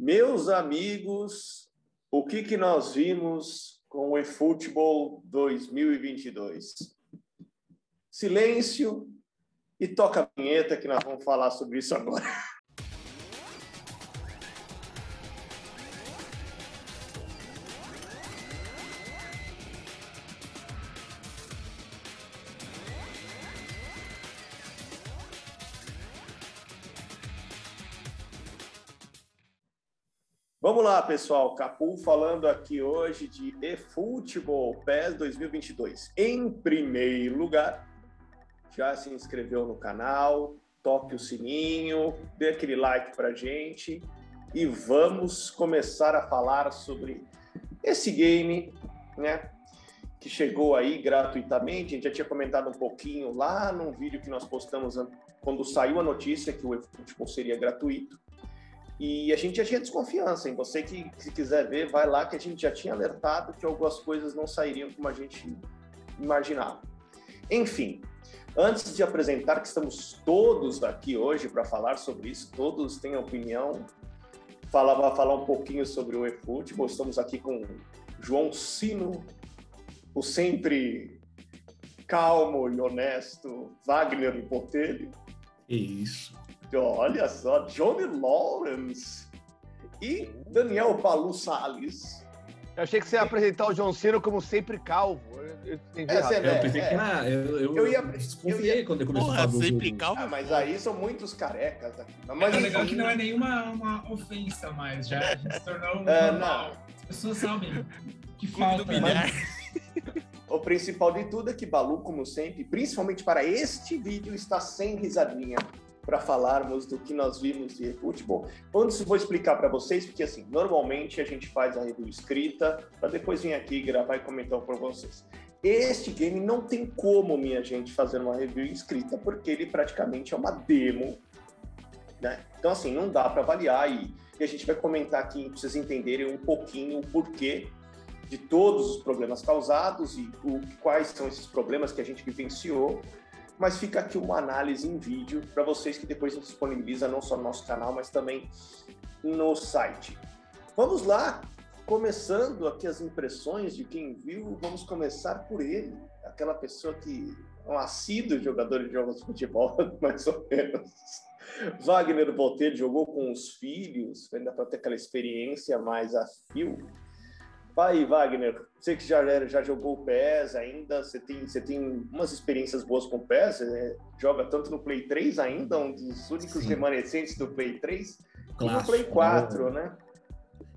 Meus amigos, o que, que nós vimos com o eFootball 2022? Silêncio e toca a vinheta que nós vamos falar sobre isso agora. Vamos lá, pessoal. Capu falando aqui hoje de eFootball PES 2022. Em primeiro lugar, já se inscreveu no canal, toque o sininho, dê aquele like pra gente e vamos começar a falar sobre esse game, né? Que chegou aí gratuitamente. A gente já tinha comentado um pouquinho lá num vídeo que nós postamos quando saiu a notícia que o eFootball seria gratuito. E a gente já tinha desconfiança em você que, se quiser ver, vai lá que a gente já tinha alertado que algumas coisas não sairiam como a gente imaginava. Enfim, antes de apresentar que estamos todos aqui hoje para falar sobre isso, todos têm opinião, falava falar um pouquinho sobre o eFootball. Estamos aqui com João Sino, o sempre calmo e honesto Wagner Botelho. Isso. Olha só, Johnny Lawrence e Daniel Palu Salles. Eu achei que você ia apresentar o John Cena como sempre calvo. Eu, entendi é, é, eu pensei que ah, eu, eu, eu ia desconfiei eu ia... quando eu comecei Porra, a falar sempre calvo. Ah, mas aí são muitos carecas aqui. Mas é legal que não é nenhuma uma ofensa mais, já a gente se tornou é, normal. Não. As pessoas sabem que falta. Mas... O principal de tudo é que Balu, como sempre, principalmente para este vídeo, está sem risadinha para falarmos do que nós vimos de futebol. Antes vou explicar para vocês, porque assim, normalmente a gente faz a review escrita para depois vir aqui gravar e comentar para vocês. Este game não tem como, minha gente, fazer uma review escrita, porque ele praticamente é uma demo, né? Então assim, não dá para avaliar e, e, a gente vai comentar aqui para vocês entenderem um pouquinho o porquê de todos os problemas causados e o, quais são esses problemas que a gente vivenciou mas fica aqui uma análise em vídeo para vocês que depois a gente disponibiliza não só no nosso canal, mas também no site. Vamos lá, começando aqui as impressões de quem viu, vamos começar por ele, aquela pessoa que é um assíduo jogador de jogos de futebol, mais ou menos. Wagner Botelho jogou com os filhos, ainda para ter aquela experiência mais a fio. Vai, Wagner, você que já, já jogou o PES ainda, você tem, você tem umas experiências boas com o PES, você joga tanto no Play 3 ainda, um dos únicos Sim. remanescentes do Play 3, como no Play 4, né?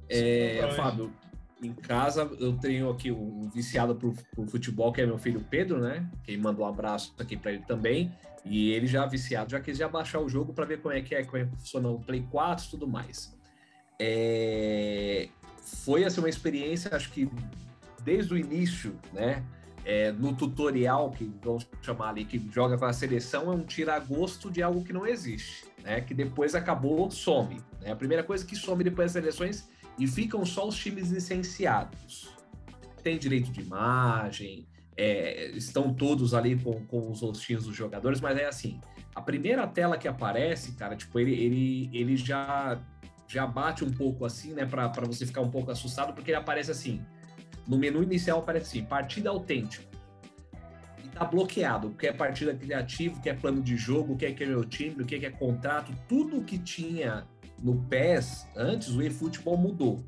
É, Fábio, em casa eu tenho aqui um viciado por, por, futebol, que é meu filho Pedro, né? Que mandou um abraço aqui para ele também. E ele já viciado, já quis já baixar o jogo para ver como é que é, como é que funciona o Play 4 e tudo mais. É, foi assim, uma experiência, acho que desde o início, né? É, no tutorial que vamos chamar ali, que joga com a seleção, é um tira-gosto de algo que não existe, né? Que depois acabou, some. Né? A primeira coisa que some depois das seleções e ficam só os times licenciados. Tem direito de imagem, é, estão todos ali com, com os rostinhos dos jogadores, mas é assim, a primeira tela que aparece, cara, tipo, ele, ele, ele já já bate um pouco assim, né, para você ficar um pouco assustado, porque ele aparece assim. No menu inicial aparece assim: partida autêntica. E tá bloqueado. O que é partida criativa, o que é plano de jogo, o que é que é meu time, o que é que é contrato, tudo que tinha no PES antes, o eFootball mudou.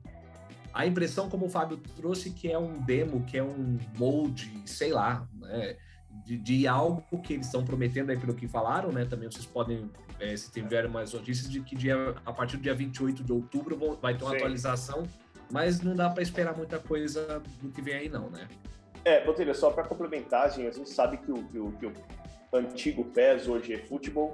A impressão, como o Fábio trouxe, que é um demo, que é um molde, sei lá, né? de, de, algo que eles estão prometendo aí pelo que falaram, né? Também vocês podem, é, se tiverem mais notícias, de que dia, a partir do dia 28 de outubro vão, vai ter uma Sim. atualização, mas não dá para esperar muita coisa do que vem aí, não, né? É, Botelho, só para complementar, gente, a gente sabe que o, que o, que o antigo PES hoje é futebol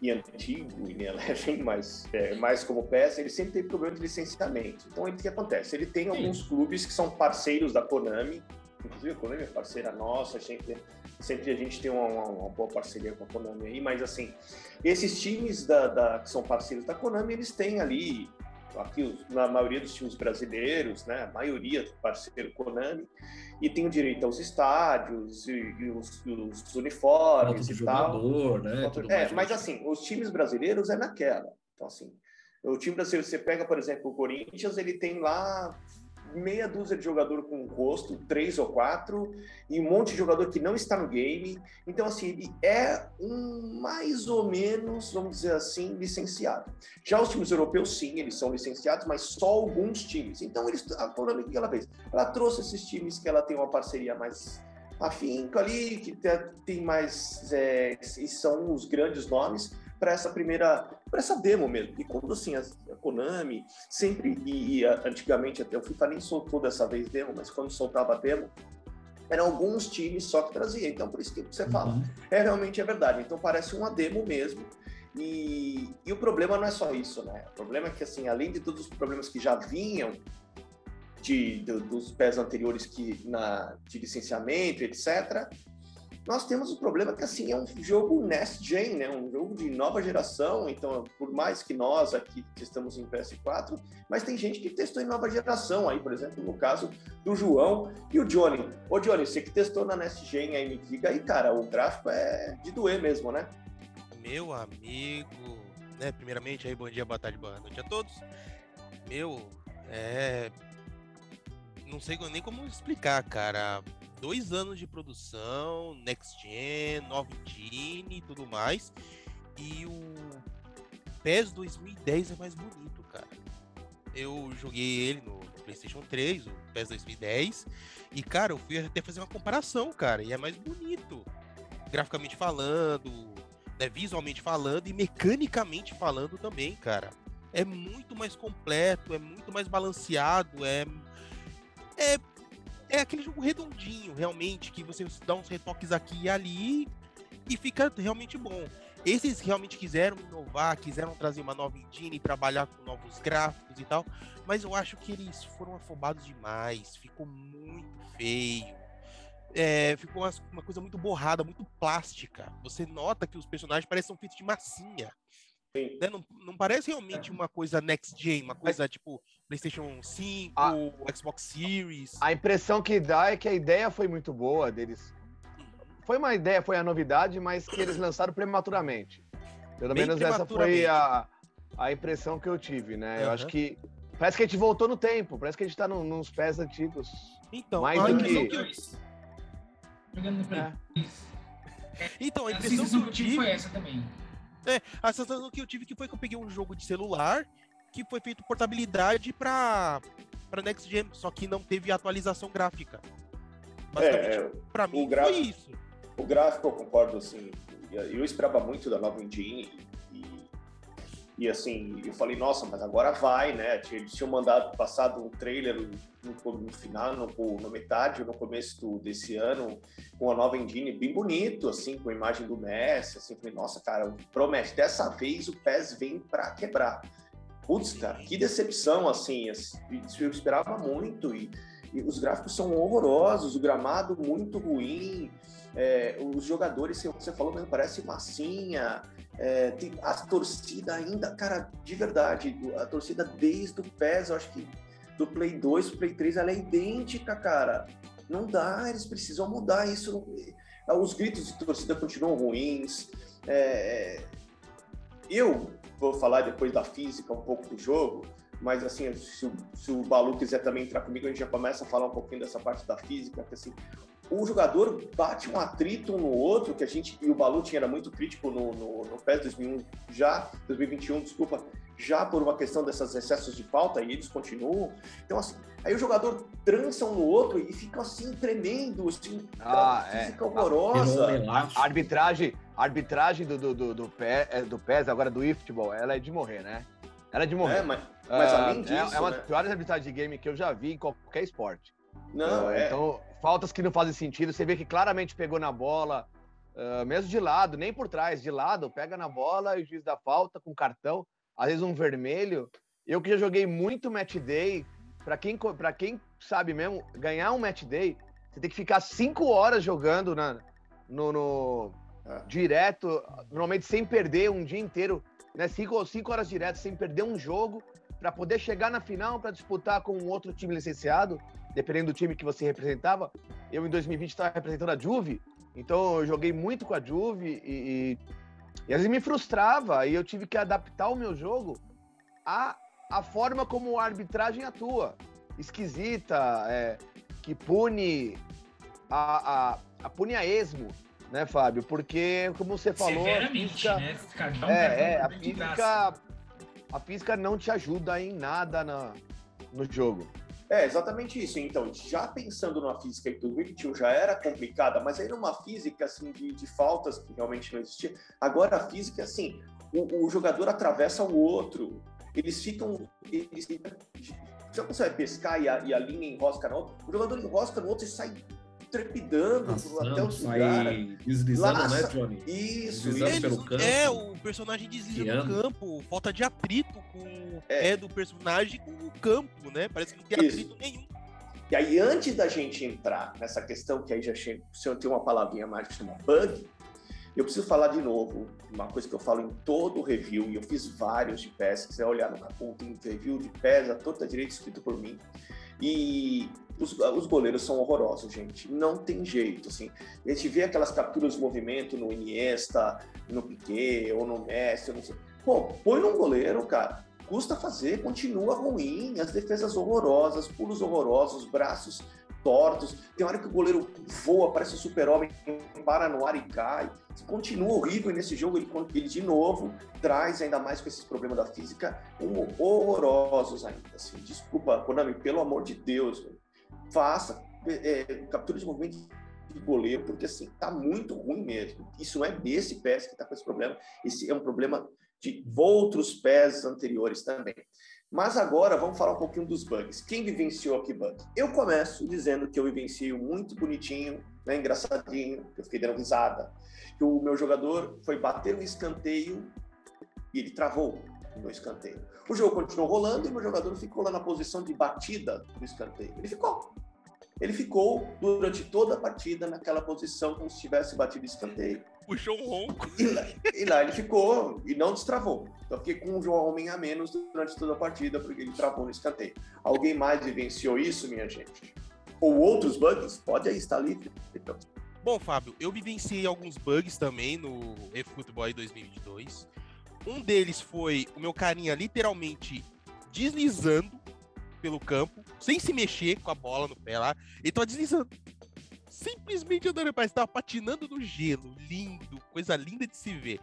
e antigo e Eleven, mas é, mais como PES, ele sempre teve problema de licenciamento. Então, o que acontece? Ele tem Sim. alguns clubes que são parceiros da Konami, inclusive a Konami é parceira nossa, sempre, sempre a gente tem uma, uma, boa parceria com a Konami aí, mas assim, esses times da, da, que são parceiros da Konami, eles têm ali, aqui na maioria dos times brasileiros, né, a maioria parceiro Konami, e tem o direito aos estádios e, e os, os, uniformes e jogador, tal. Né, é, mas assim, os times brasileiros é naquela, então assim, O time brasileiro, você pega, por exemplo, o Corinthians, ele tem lá meia dúzia de jogador com rosto, três ou quatro, e um monte de jogador que não está no game. Então, assim, ele é um mais ou menos, vamos dizer assim, licenciado. Já os times europeus, sim, eles são licenciados, mas só alguns times. Então, eles, a Konami, o que ela fez? Ela trouxe esses times que ela tem uma parceria mais afinco ali, que tem mais, é, e são os grandes nomes, para essa primeira, para essa demo mesmo. E quando assim, a, a Konami sempre, e, e, antigamente até o FIFA nem soltou dessa vez demo, mas quando soltava demo, eram alguns times só que trazia. Então, por isso que você fala, uhum. é realmente é verdade. Então, parece uma demo mesmo. E, e o problema não é só isso, né? O problema é que, assim, além de todos os problemas que já vinham de, de, dos pés anteriores que na, de licenciamento, etc., nós temos o problema que assim é um jogo next gen, né? Um jogo de nova geração. Então, por mais que nós aqui testamos em PS4, mas tem gente que testou em nova geração. Aí, por exemplo, no caso do João e o Johnny. Ô, Johnny, você que testou na next gen aí, me diga aí, cara, o gráfico é de doer mesmo, né? Meu amigo, né? Primeiramente aí, bom dia, boa tarde, boa noite a todos. Meu, é não sei nem como explicar, cara dois anos de produção, Next Gen, nova engine e tudo mais. E o PES 2010 é mais bonito, cara. Eu joguei ele no, PlayStation 3, o PES 2010, e cara, eu fui até fazer uma comparação, cara, e é mais bonito, graficamente falando, né, visualmente falando e mecanicamente falando também, cara. É muito mais completo, é muito mais balanceado, é é é aquele jogo redondinho, realmente, que você dá uns retoques aqui e ali e fica realmente bom. Esses realmente quiseram inovar, quiseram trazer uma nova engine, trabalhar com novos gráficos e tal, mas eu acho que eles foram afobados demais, ficou muito feio. É, ficou uma, uma, coisa muito borrada, muito plástica. Você nota que os personagens parecem feitos de massinha. Né? Não, não parece realmente uma coisa next gen, uma coisa Mas... tipo PlayStation 5, a... Xbox Series. A impressão que dá é que a ideia foi muito boa deles. Uhum. Foi uma ideia, foi a novidade, mas que eles lançaram prematuramente. Pelo Bem menos essa foi a, a impressão que eu tive, né? Uhum. Eu acho que parece que a gente voltou no tempo, parece que a gente tá no, nos pés antigos. Então, mais do que... que eu... Jogando no. É. Então, a impressão que eu tive foi essa também. É, a sensação que eu tive que foi que eu peguei um jogo de celular que foi feito portabilidade para para Next Gen, só que não teve atualização gráfica. Basicamente, é, para mim gráfico, foi isso. O gráfico eu concordo assim, eu esperava muito da nova engine e assim, eu falei, nossa, mas agora vai, né? Eles tinham mandado, passado um trailer no, no final, no, no metade, no começo do, desse ano, com a nova engine bem bonito, assim, com a imagem do Messi, assim, falei, nossa, cara, promete, dessa vez o PES vem para quebrar. Putz, cara, que decepção, assim, eu esperava muito e, e os gráficos são horrorosos, o gramado muito ruim, é, os jogadores, você falou mesmo, parece massinha, é, tem a torcida ainda, cara, de verdade, a torcida desde o PES, eu acho que do Play 2 pro Play 3, ela é idêntica, cara. Não dá, eles precisam mudar isso. Os gritos de torcida continuam ruins. É... Eu vou falar depois da física um pouco do jogo, mas assim, se o, se o Balu quiser também entrar comigo, a gente já começa a falar um pouquinho dessa parte da física, que assim, o jogador bate um atrito um no outro, que a gente, e o Balutin era muito crítico no, no, no PES 2001, já, 2021, desculpa, já por uma questão desses excessos de falta, e eles continuam. Então, assim, aí o jogador trança um no outro e fica assim, tremendo, assim, ah, é. fica horrorosa. A arbitragem, a arbitragem do, do, do, do, PES, do PES, agora do eFootball, ela é de morrer, né? Ela é de morrer. É, mas, mas além disso. É, é uma das né? piores arbitragens de game que eu já vi em qualquer esporte. Não, uh, é. Então, faltas que não fazem sentido. Você vê que claramente pegou na bola, uh, mesmo de lado, nem por trás, de lado, pega na bola e o juiz dá falta com cartão, às vezes um vermelho. Eu que já joguei muito match day, para quem, pra quem sabe mesmo, ganhar um match day, você tem que ficar cinco horas jogando na, no, no é. direto, normalmente sem perder um dia inteiro, né? Cinco, cinco horas direto, sem perder um jogo, para poder chegar na final para disputar com um outro time licenciado dependendo do time que você representava. Eu, em 2020, estava representando a Juve, então eu joguei muito com a Juve e, e, e às vezes me frustrava, e eu tive que adaptar o meu jogo a, a forma como a arbitragem atua. Esquisita, é, que pune a, a, a pune a esmo, né, Fábio? Porque, como você falou. a física, né? é, é, a física. A física não te ajuda em nada na, no jogo. É, exatamente isso. Então, já pensando numa física que do Wicked já era complicada, mas aí numa física, assim, de, de faltas que realmente não existia, agora a física, assim, o, o jogador atravessa o outro, eles ficam... Eles, já você vai pescar e a, e a linha enrosca no outro, o jogador enrosca no outro e sai trepidando Passando, até o lugar. Deslizando, Laça. né, Johnny? Isso, deslizando isso. pelo campo. É, o personagem desliza no campo, falta de atrito com o é. pé do personagem com o campo, né? Parece que não tem isso. atrito nenhum. E aí, antes da gente entrar nessa questão, que aí já chega, se eu tenho uma palavrinha mais que chama bug, eu preciso falar de novo, uma coisa que eu falo em todo o review, e eu fiz vários de pés, se quiser olhar no capô, tem review de pés, a torta direita escrito por mim. E os, os, goleiros são horrorosos, gente. Não tem jeito, assim. A gente vê aquelas capturas de movimento no Iniesta, no Piquet ou no Messi, não sei. Põe num goleiro, cara. Custa fazer, continua ruim, as defesas horrorosas, pulos horrorosos, braços tortos. Tem hora que o goleiro voa, parece um super-homem, para no ar e cai. Continua horrível e nesse jogo ele, ele de novo traz ainda mais com esses problemas da física um, horrorosos ainda. Assim. Desculpa, Konami, pelo amor de Deus, faça é, é, captura de movimento de goleiro, porque assim, tá muito ruim mesmo. Isso não é desse pés que tá com esse problema, esse é um problema de outros pés anteriores também. Mas agora vamos falar um pouquinho dos bugs. Quem vivenciou aqui bug? Eu começo dizendo que eu vivencio muito bonitinho, né, engraçadinho, eu fiquei dando risada. Que o meu jogador foi bater um escanteio e ele travou no escanteio. O jogo continuou rolando e o meu jogador ficou lá na posição de batida do escanteio. Ele ficou. Ele ficou durante toda a partida naquela posição como se tivesse batido escanteio. Puxou um ronco. E lá, e lá ele ficou e não destravou. Então fiquei com um homem a menos durante toda a partida porque ele travou no escanteio. Alguém mais vivenciou isso, minha gente? Ou outros bugs? Pode aí estar livre. Então. Bom, Fábio, eu vivenciei alguns bugs também no eFootball 2022. Um deles foi o meu carinha literalmente deslizando pelo campo, sem se mexer com a bola no pé lá. Ele tava deslizando. Simplesmente andando, parece tava patinando no gelo. Lindo, coisa linda de se ver.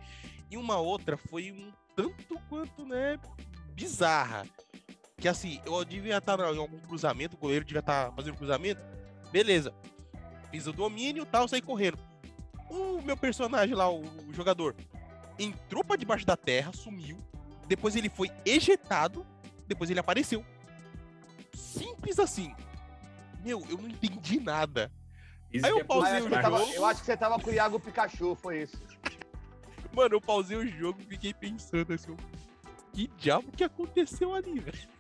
E uma outra foi um tanto quanto, né, bizarra. Que assim, eu devia estar em algum cruzamento, o goleiro devia estar fazendo cruzamento. Beleza. Fiz o domínio tal, saí correndo. O meu personagem lá, o jogador, entrou para debaixo da terra, sumiu. Depois ele foi ejetado. Depois ele apareceu. Simples assim. Meu, eu não entendi nada. Isso Aí eu é pausei o jogo. Tava, eu acho que você tava com o Iago Pikachu, foi isso. Mano, eu pausei o jogo e fiquei pensando assim, que diabo que aconteceu ali, velho?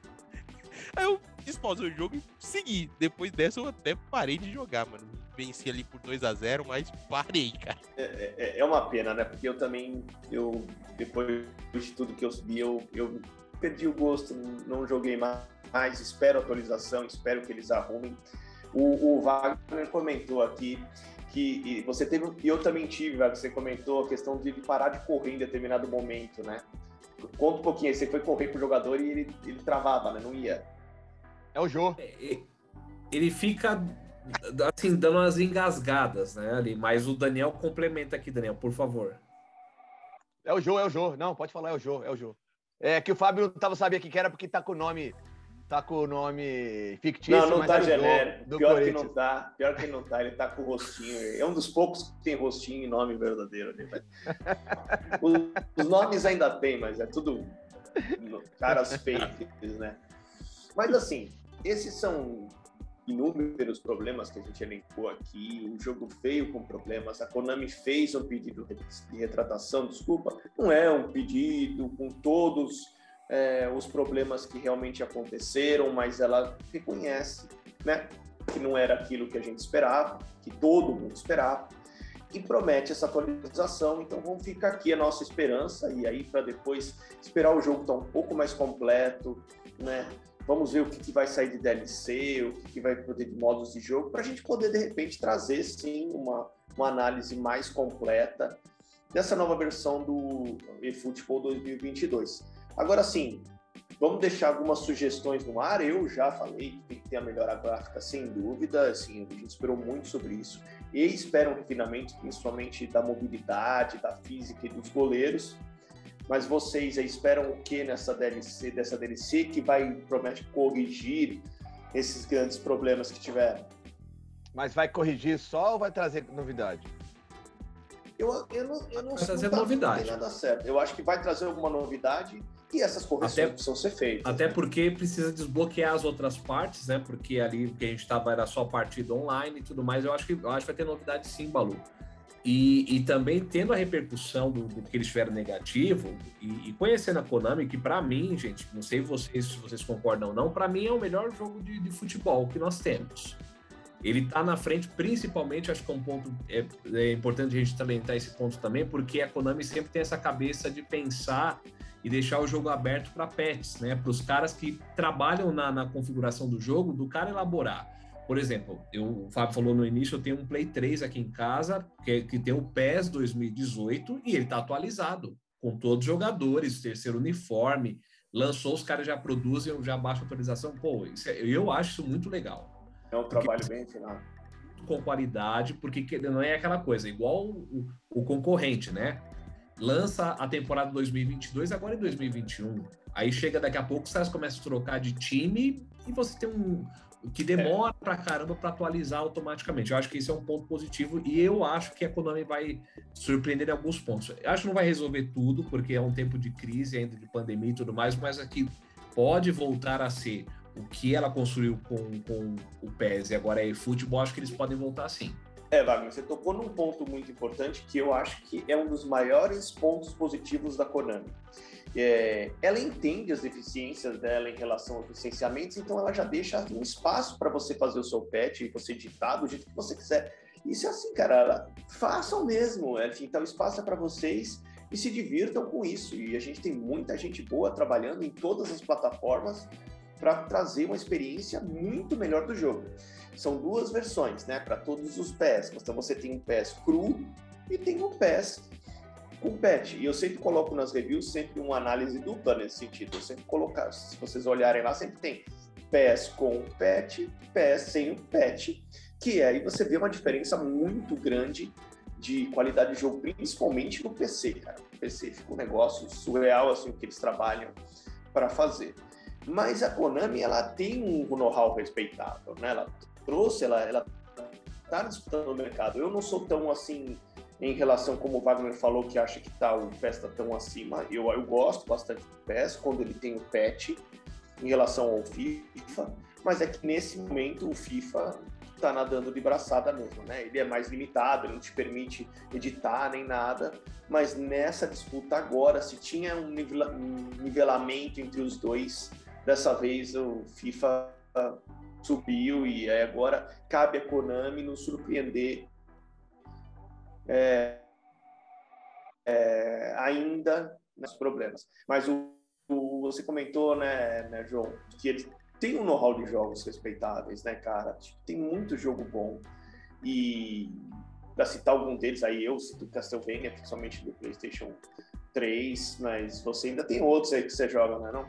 Aí eu despausei o jogo e segui. Depois dessa eu até parei de jogar, mano. Venci ali por 2 a 0 mas parei, cara. É, é, é, uma pena, né? Porque eu também, eu, depois de tudo que eu subi, eu, eu perdi o gosto, não joguei mais. Espero atualização, espero que eles arrumem. O, o Wagner comentou aqui que você teve, e eu também tive, Wagner, você comentou a questão de parar de correr em determinado momento, né? Conta um pouquinho, você foi correr com o jogador e ele, ele travava, né? Não ia. É o Jô. É, ele fica assim, dando umas engasgadas, né? Ali, mas o Daniel complementa aqui, Daniel, por favor. É o Jô, é o Jô. Não, pode falar, é o Jô, é o Jô. É que o Fábio não tava sabia que era porque tá com o nome. Tá com o nome fictício. Não, não tá é genérico. Pior que não tá. Pior que não tá. Ele tá com o rostinho. É um dos poucos que tem rostinho e nome verdadeiro. Né? os, os nomes ainda tem, mas é tudo caras fakes, né? Mas assim, esses são inúmeros problemas que a gente elencou aqui, um jogo feio com problemas, a Konami fez um pedido de retratação, desculpa, não é um pedido com todos é, os problemas que realmente aconteceram, mas ela reconhece, né, que não era aquilo que a gente esperava, que todo mundo esperava, e promete essa atualização, então vamos ficar aqui a nossa esperança, e aí para depois esperar o jogo estar tá um pouco mais completo, né, Vamos ver o que, que vai sair de DLC, o que, que vai poder de modos de jogo, para a gente poder, de repente, trazer, sim, uma, uma análise mais completa dessa nova versão do eFootball 2022. Agora, sim, Vamos deixar algumas sugestões no ar. Eu já falei que tem que ter a melhor gráfica, sem dúvida. Assim, a gente esperou muito sobre isso. E espera um refinamento, principalmente da mobilidade, da física e dos goleiros. Mas vocês aí esperam o que nessa DLC, dessa DLC que vai promete corrigir esses grandes problemas que tiveram? Mas vai corrigir só ou vai trazer novidade? Eu, eu não, eu não vai trazer tá, novidade. Não nada certo. Eu acho que vai trazer alguma novidade e essas correções até, precisam ser feitas. Até porque precisa desbloquear as outras partes, né? Porque ali que a gente estava era só partida online e tudo mais. Eu acho que eu acho que vai ter novidade sim, Balu. E, e também tendo a repercussão do, do que eles tiveram negativo e, e conhecendo a Konami, que para mim, gente, não sei vocês se vocês concordam ou não, para mim é o melhor jogo de, de futebol que nós temos. Ele está na frente, principalmente, acho que é um ponto é, é importante a gente talentar esse ponto também, porque a Konami sempre tem essa cabeça de pensar e deixar o jogo aberto para pets, né? Para os caras que trabalham na, na, configuração do jogo, do cara elaborar. Por exemplo, eu, o Fábio falou no início, eu tenho um Play 3 aqui em casa, que, que tem o PES 2018 e ele está atualizado, com todos os jogadores, terceiro uniforme, lançou, os caras já produzem, já baixa atualização. Pô, é, eu acho isso muito legal. É um trabalho porque, bem final. Com qualidade, porque não é aquela coisa, igual o, o concorrente, né? Lança a temporada 2022, agora em 2021. Aí chega daqui a pouco, os caras começam a trocar de time e você tem um, que demora é. pra caramba para atualizar automaticamente. Eu acho que isso é um ponto positivo e eu acho que a Konami vai surpreender em alguns pontos. Eu acho que não vai resolver tudo, porque é um tempo de crise ainda, de pandemia e tudo mais, mas aqui pode voltar a ser o que ela construiu com, com o PES e agora é futebol, acho que eles podem voltar sim. É, Wagner, você tocou num ponto muito importante que eu acho que é um dos maiores pontos positivos da Konami. É, ela entende as deficiências dela em relação aos licenciamentos, então ela já deixa um espaço para você fazer o seu patch e você editar do jeito que você quiser. Isso é assim, cara, façam mesmo. Enfim, então o espaço é para vocês e se divirtam com isso. E a gente tem muita gente boa trabalhando em todas as plataformas para trazer uma experiência muito melhor do jogo. São duas versões, né, para todos os PES. Então você tem um PES cru e tem um PES com patch. E eu sempre coloco nas reviews sempre uma análise dupla nesse sentido. Eu sempre colocar, se vocês olharem lá, sempre tem PES com patch, PES sem o patch, que aí você vê uma diferença muito grande de qualidade de jogo, principalmente no PC, cara. No PC fica um negócio surreal assim o que eles trabalham para fazer. Mas a Konami, ela tem um know-how respeitável, né? Ela trouxe, ela, ela tá disputando o mercado. Eu não sou tão assim em relação, como o Wagner falou, que acha que tá, o PES está tão acima. Eu, eu gosto bastante do PES quando ele tem o patch em relação ao FIFA, mas é que nesse momento o FIFA está nadando de braçada mesmo, né? Ele é mais limitado, ele não te permite editar nem nada, mas nessa disputa agora, se tinha um nivelamento entre os dois, Dessa vez o FIFA subiu e agora cabe a Konami nos surpreender é, é, ainda nos problemas. Mas o, o, você comentou, né, né, João, que ele tem um know-how de jogos respeitáveis, né, cara? Tipo, tem muito jogo bom. E para citar algum deles, aí eu cito Castlevania, principalmente do PlayStation 3, mas você ainda tem outros aí que você joga, né, não?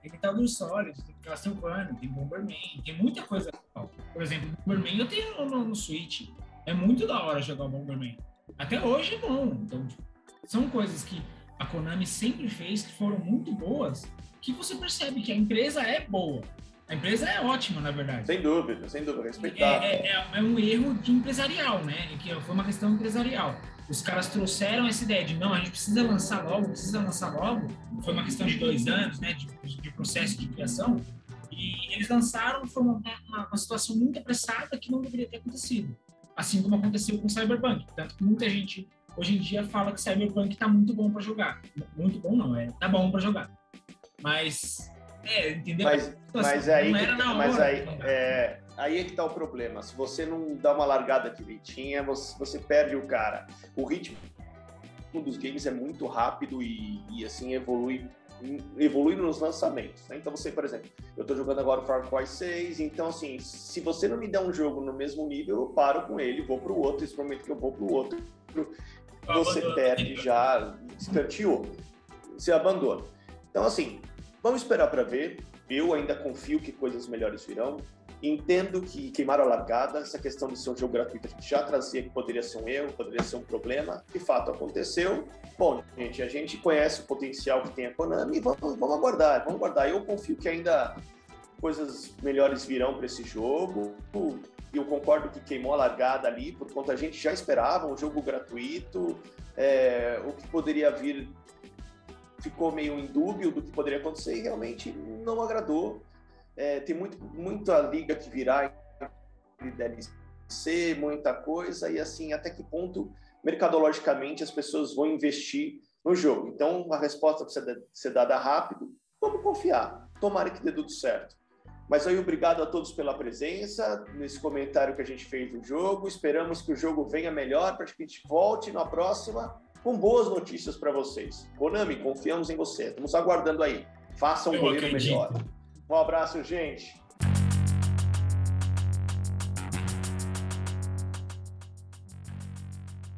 Tem Metal Gear Solid, tem Castlevania, tem Bomberman, tem muita coisa Por exemplo, Bomberman eu tenho no, no Switch. É muito da hora jogar o Bomberman. Até hoje é bom. Então, são coisas que a Konami sempre fez que foram muito boas, que você percebe que a empresa é boa. A empresa é ótima, na verdade. Sem dúvida, sem dúvida, respeitável. É, é, é, um erro de empresarial, né? Que foi uma questão empresarial. Os caras trouxeram essa ideia de não, a gente precisa lançar logo, precisa lançar logo. Foi uma questão de dois anos, né, de, de processo de criação. E eles lançaram, foi uma, uma, uma, situação muito apressada que não deveria ter acontecido. Assim como aconteceu com Cyberpunk. Tanto que muita gente hoje em dia fala que Cyberpunk tá muito bom para jogar. Muito bom não, é, tá bom para jogar. Mas é, entendeu? Mas, mas aí, mas aí, é, aí é que tá o problema. Se você não dá uma largada direitinha, você, você perde o cara. O ritmo dos games é muito rápido e, e assim evolui evolui nos lançamentos. Né? Então você, por exemplo, eu estou jogando agora o Far Cry 6, então assim, se você não me der um jogo no mesmo nível, eu paro com ele, vou para o outro, esse momento que eu vou para o outro, você perde já, escanteou, você abandona. Então assim, Vamos esperar para ver. Eu ainda confio que coisas melhores virão. Entendo que queimaram a largada, essa questão de ser um jogo gratuito, a gente já trazia que poderia ser um erro, poderia ser um problema. De fato, aconteceu. Bom, gente, a gente conhece o potencial que tem a Konami, vamos, vamos aguardar, vamos aguardar. Eu confio que ainda coisas melhores virão para esse jogo. Eu concordo que queimou a largada ali, por conta a gente já esperava um jogo gratuito. É, o que poderia vir ficou meio dúvida do que poderia acontecer e realmente não agradou. É, tem muito, muita liga que virá de DLC, muita coisa, e assim, até que ponto, mercadologicamente, as pessoas vão investir no jogo. Então, a resposta precisa ser dada rápido. Vamos confiar. Tomara que dê tudo certo. Mas aí, obrigado a todos pela presença, nesse comentário que a gente fez do jogo. Esperamos que o jogo venha melhor para que a gente volte na próxima com boas notícias para vocês. Konami, confiamos em você. Estamos aguardando aí. Faça um goleiro melhor. Um abraço, gente.